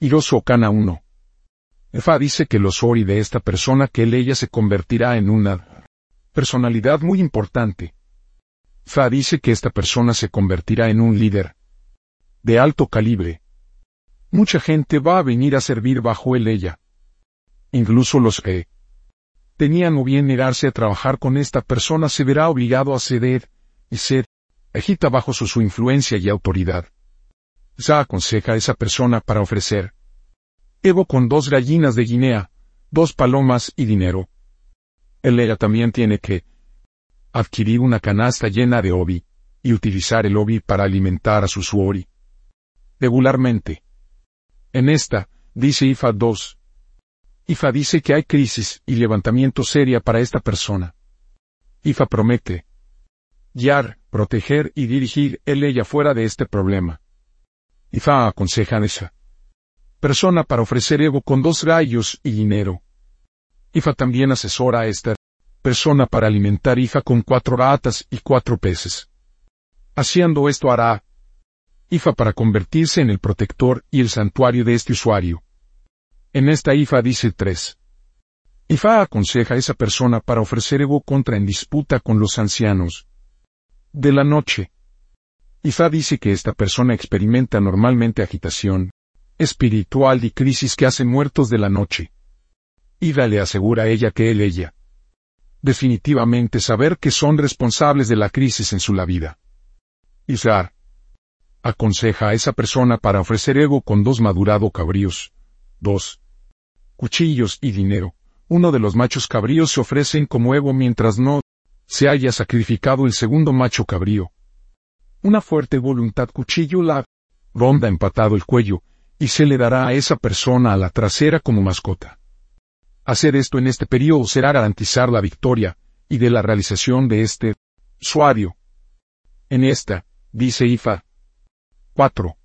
Hiroso Kana 1. Efa dice que los ori de esta persona que él ella se convertirá en una personalidad muy importante. Fa dice que esta persona se convertirá en un líder de alto calibre. Mucha gente va a venir a servir bajo él ella. Incluso los que tenían o bien negarse a trabajar con esta persona se verá obligado a ceder y ser agita bajo su influencia y autoridad. Sa aconseja a esa persona para ofrecer Evo con dos gallinas de Guinea, dos palomas y dinero. Él ella también tiene que adquirir una canasta llena de obi, y utilizar el obi para alimentar a su suori. Regularmente. En esta, dice IFA 2. IFA dice que hay crisis y levantamiento seria para esta persona. IFA promete. Guiar, proteger y dirigir él ella fuera de este problema. IFA aconseja a esa persona para ofrecer ego con dos gallos y dinero. IFA también asesora a esta persona para alimentar IFA con cuatro ratas y cuatro peces. Haciendo esto hará IFA para convertirse en el protector y el santuario de este usuario. En esta IFA dice 3. IFA aconseja a esa persona para ofrecer ego contra en disputa con los ancianos. De la noche. IFA dice que esta persona experimenta normalmente agitación espiritual y crisis que hacen muertos de la noche. Ida le asegura a ella que él ella. Definitivamente saber que son responsables de la crisis en su la vida. Isar. Aconseja a esa persona para ofrecer ego con dos madurado cabríos. Dos. Cuchillos y dinero. Uno de los machos cabríos se ofrecen como ego mientras no se haya sacrificado el segundo macho cabrío. Una fuerte voluntad cuchillo la ronda empatado el cuello, y se le dará a esa persona a la trasera como mascota. Hacer esto en este periodo será garantizar la victoria y de la realización de este usuario. En esta, dice Ifa. 4.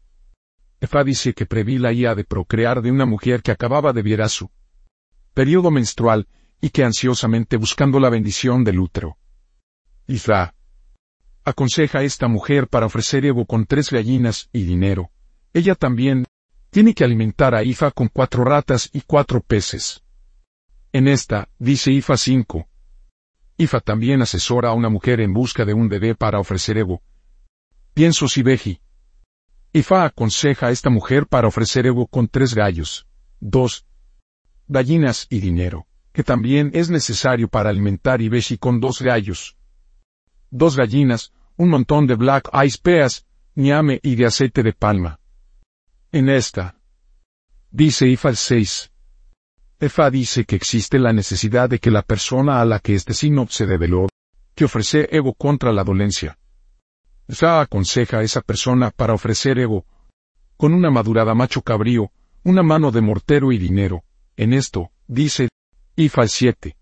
Ifa dice que preví la IA de procrear de una mujer que acababa de vierar su periodo menstrual y que ansiosamente buscando la bendición del útero. Ifa aconseja a esta mujer para ofrecer Evo con tres gallinas y dinero. Ella también tiene que alimentar a Ifa con cuatro ratas y cuatro peces. En esta, dice Ifa 5. Ifa también asesora a una mujer en busca de un bebé para ofrecer Evo. Pienso si Beji. Ifa aconseja a esta mujer para ofrecer Evo con tres gallos, dos gallinas y dinero, que también es necesario para alimentar Ibeshi con dos gallos, dos gallinas, un montón de black ice peas, ñame y de aceite de palma. En esta, dice IFA 6. EFA dice que existe la necesidad de que la persona a la que este signo se develó, que ofrece ego contra la dolencia. EFA aconseja a esa persona para ofrecer ego, con una madurada macho cabrío, una mano de mortero y dinero. En esto, dice, IFA 7.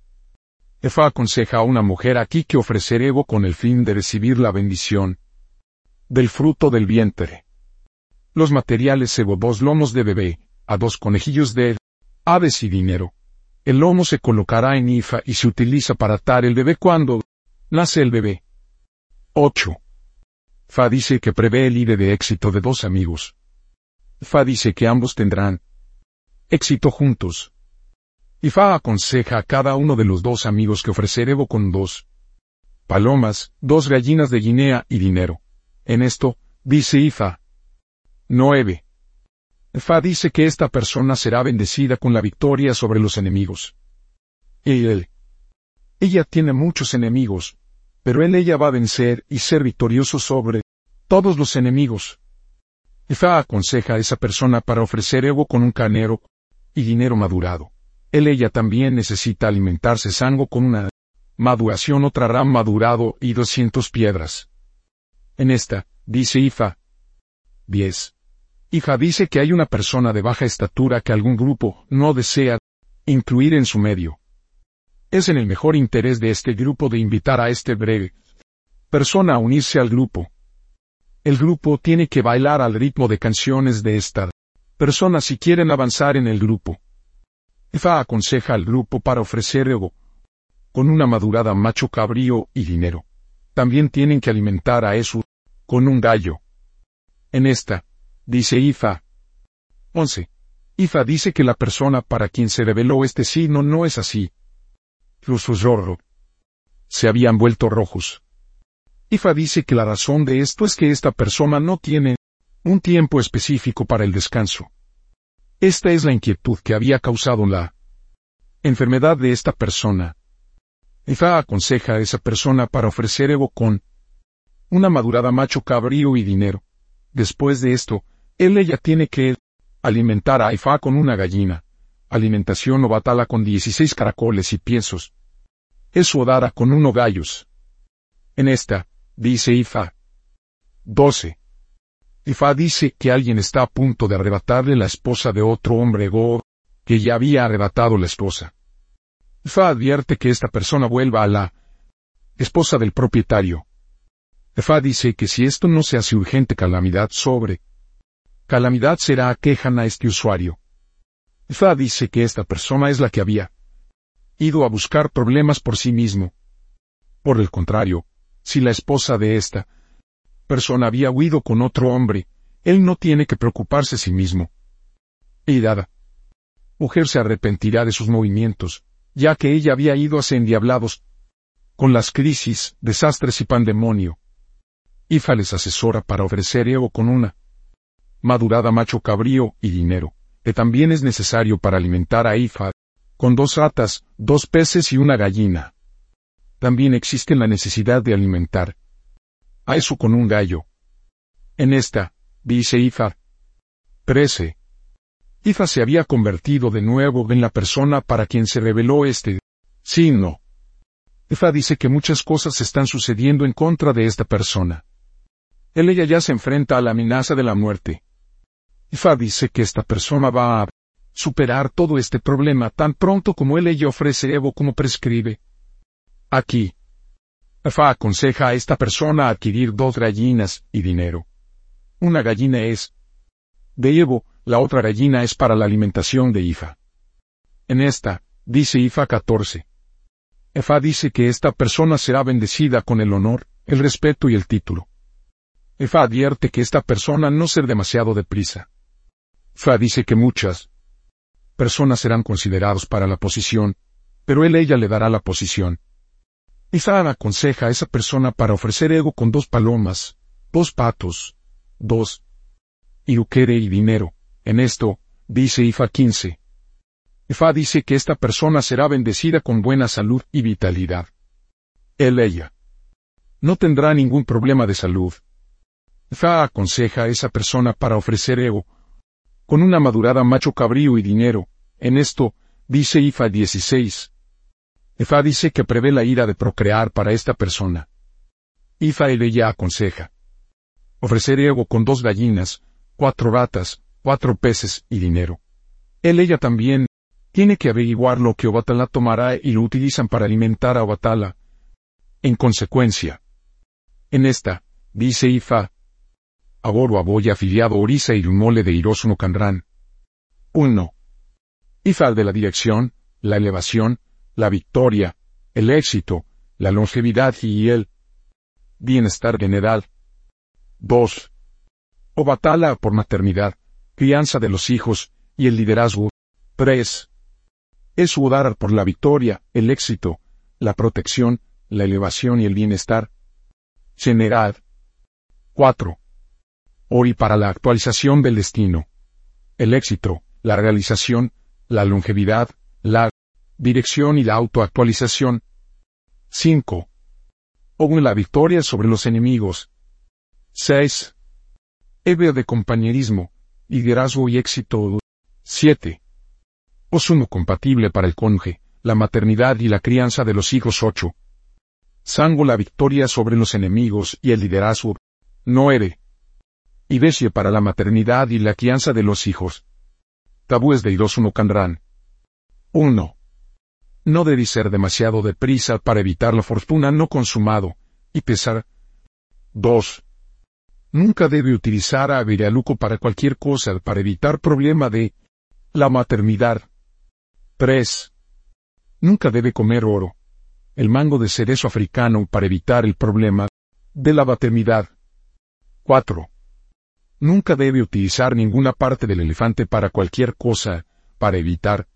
EFA aconseja a una mujer aquí que ofrecer ego con el fin de recibir la bendición del fruto del vientre. Los materiales cebo dos lomos de bebé, a dos conejillos de aves y dinero. El lomo se colocará en IFA y se utiliza para atar el bebé cuando nace el bebé. 8. Fa dice que prevé el IDE de éxito de dos amigos. Fa dice que ambos tendrán éxito juntos. Y Fa aconseja a cada uno de los dos amigos que ofrecer Evo con dos palomas, dos gallinas de Guinea y dinero. En esto, dice Ifa, 9. Fa dice que esta persona será bendecida con la victoria sobre los enemigos. Y él. Ella tiene muchos enemigos, pero él ella va a vencer y ser victorioso sobre todos los enemigos. Fa aconseja a esa persona para ofrecer ego con un canero y dinero madurado. Él ella también necesita alimentarse sango con una maduración otra ram madurado y 200 piedras. En esta, dice Ifa. 10. Hija dice que hay una persona de baja estatura que algún grupo no desea incluir en su medio. Es en el mejor interés de este grupo de invitar a este breve persona a unirse al grupo. El grupo tiene que bailar al ritmo de canciones de esta persona si quieren avanzar en el grupo. Efa aconseja al grupo para ofrecer ego con una madurada macho cabrío y dinero. También tienen que alimentar a eso con un gallo. En esta, dice Ifa. 11. Ifa dice que la persona para quien se reveló este signo no es así. Los ojos se habían vuelto rojos. Ifa dice que la razón de esto es que esta persona no tiene un tiempo específico para el descanso. Esta es la inquietud que había causado la enfermedad de esta persona. Ifa aconseja a esa persona para ofrecer Evo con una madurada macho cabrío y dinero. Después de esto, él ella tiene que alimentar a Ifa con una gallina, alimentación o batala con 16 caracoles y piensos. Eso dara con uno gallos. En esta, dice Ifa. 12. Ifa dice que alguien está a punto de arrebatarle la esposa de otro hombre go, que ya había arrebatado la esposa. Ifa advierte que esta persona vuelva a la esposa del propietario. Ifa dice que si esto no se hace urgente calamidad sobre calamidad será aquejan a este usuario. Ifa dice que esta persona es la que había ido a buscar problemas por sí mismo. Por el contrario, si la esposa de esta persona había huido con otro hombre, él no tiene que preocuparse a sí mismo. Y dada. Mujer se arrepentirá de sus movimientos, ya que ella había ido a endiablados con las crisis, desastres y pandemonio. Ifa les asesora para ofrecer Evo con una madurada macho cabrío y dinero, que también es necesario para alimentar a Ifa, con dos ratas, dos peces y una gallina. También existe la necesidad de alimentar a eso con un gallo. En esta, dice Ifa. 13. Ifa se había convertido de nuevo en la persona para quien se reveló este signo. Ifa dice que muchas cosas están sucediendo en contra de esta persona. Él ella ya se enfrenta a la amenaza de la muerte. Ifa dice que esta persona va a superar todo este problema tan pronto como él ella ofrece Evo como prescribe. Aquí, Ifa aconseja a esta persona adquirir dos gallinas y dinero. Una gallina es de Evo, la otra gallina es para la alimentación de Ifa. En esta, dice Ifa 14. Ifa dice que esta persona será bendecida con el honor, el respeto y el título. Ifa advierte que esta persona no ser demasiado deprisa. Ifa dice que muchas personas serán considerados para la posición, pero él ella le dará la posición. Ifa aconseja a esa persona para ofrecer ego con dos palomas, dos patos, dos iruquere y dinero. En esto, dice Ifa 15. Ifa dice que esta persona será bendecida con buena salud y vitalidad. Él ella. No tendrá ningún problema de salud. Ifa aconseja a esa persona para ofrecer ego, con una madurada macho cabrío y dinero. En esto, dice Ifa 16. Ifa dice que prevé la ira de procrear para esta persona. Ifa ella aconseja. Ofrecer ego con dos gallinas, cuatro ratas, cuatro peces y dinero. Él ella también tiene que averiguar lo que Obatala tomará y lo utilizan para alimentar a Obatala. En consecuencia, en esta, dice Ifa, Agoro Aboya afiliado Orisa y Lumole de Hirosuno Kandran. 1. Ifa de la dirección, la elevación, la victoria, el éxito, la longevidad y el bienestar general. 2. Obatala por maternidad, crianza de los hijos, y el liderazgo. 3. Es Udar por la victoria, el éxito, la protección, la elevación y el bienestar. General. 4. Ori para la actualización del destino. El éxito, la realización, la longevidad, la dirección y la autoactualización. 5. O la victoria sobre los enemigos. 6. Eve de compañerismo, liderazgo y éxito. 7. Osuno compatible para el conje, la maternidad y la crianza de los hijos 8. Sango la victoria sobre los enemigos y el liderazgo. 9. Ibesie para la maternidad y la crianza de los hijos. Tabúes de Irosuno Kandran. 1. No debí ser demasiado deprisa para evitar la fortuna no consumado, y pesar. 2. Nunca debe utilizar a Viraluco para cualquier cosa para evitar problema de la maternidad. 3. Nunca debe comer oro. El mango de cerezo africano para evitar el problema de la maternidad. 4. Nunca debe utilizar ninguna parte del elefante para cualquier cosa, para evitar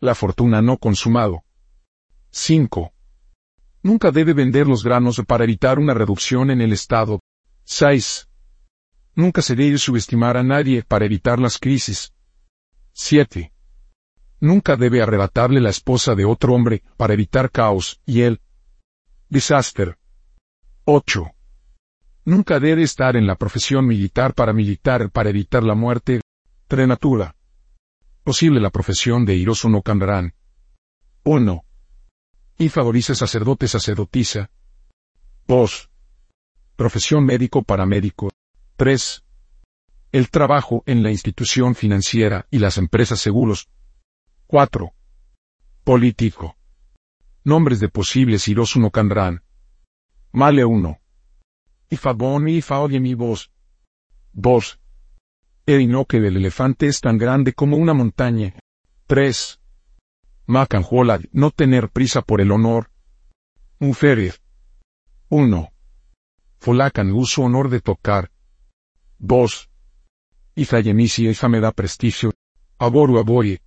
la fortuna no consumado. 5. Nunca debe vender los granos para evitar una reducción en el estado. 6. Nunca se debe subestimar a nadie para evitar las crisis. 7. Nunca debe arrebatarle la esposa de otro hombre para evitar caos y el desastre. 8. Nunca debe estar en la profesión militar para militar para evitar la muerte prenatura. Posible la profesión de Hiroso no cambiarán. 1. Y favorice sacerdote sacerdotisa. 2. Profesión médico paramédico. 3. El trabajo en la institución financiera y las empresas seguros. 4. Político. Nombres de posibles Hirosu no Kanran. Male 1. Ifabon y mi voz. 2. El inoque del elefante es tan grande como una montaña. 3. Macanjola, no tener prisa por el honor. Unferir. 1. Folacan uso honor de tocar. 2. Ifayemisi Ifa me da prestigio. Aboru aboye.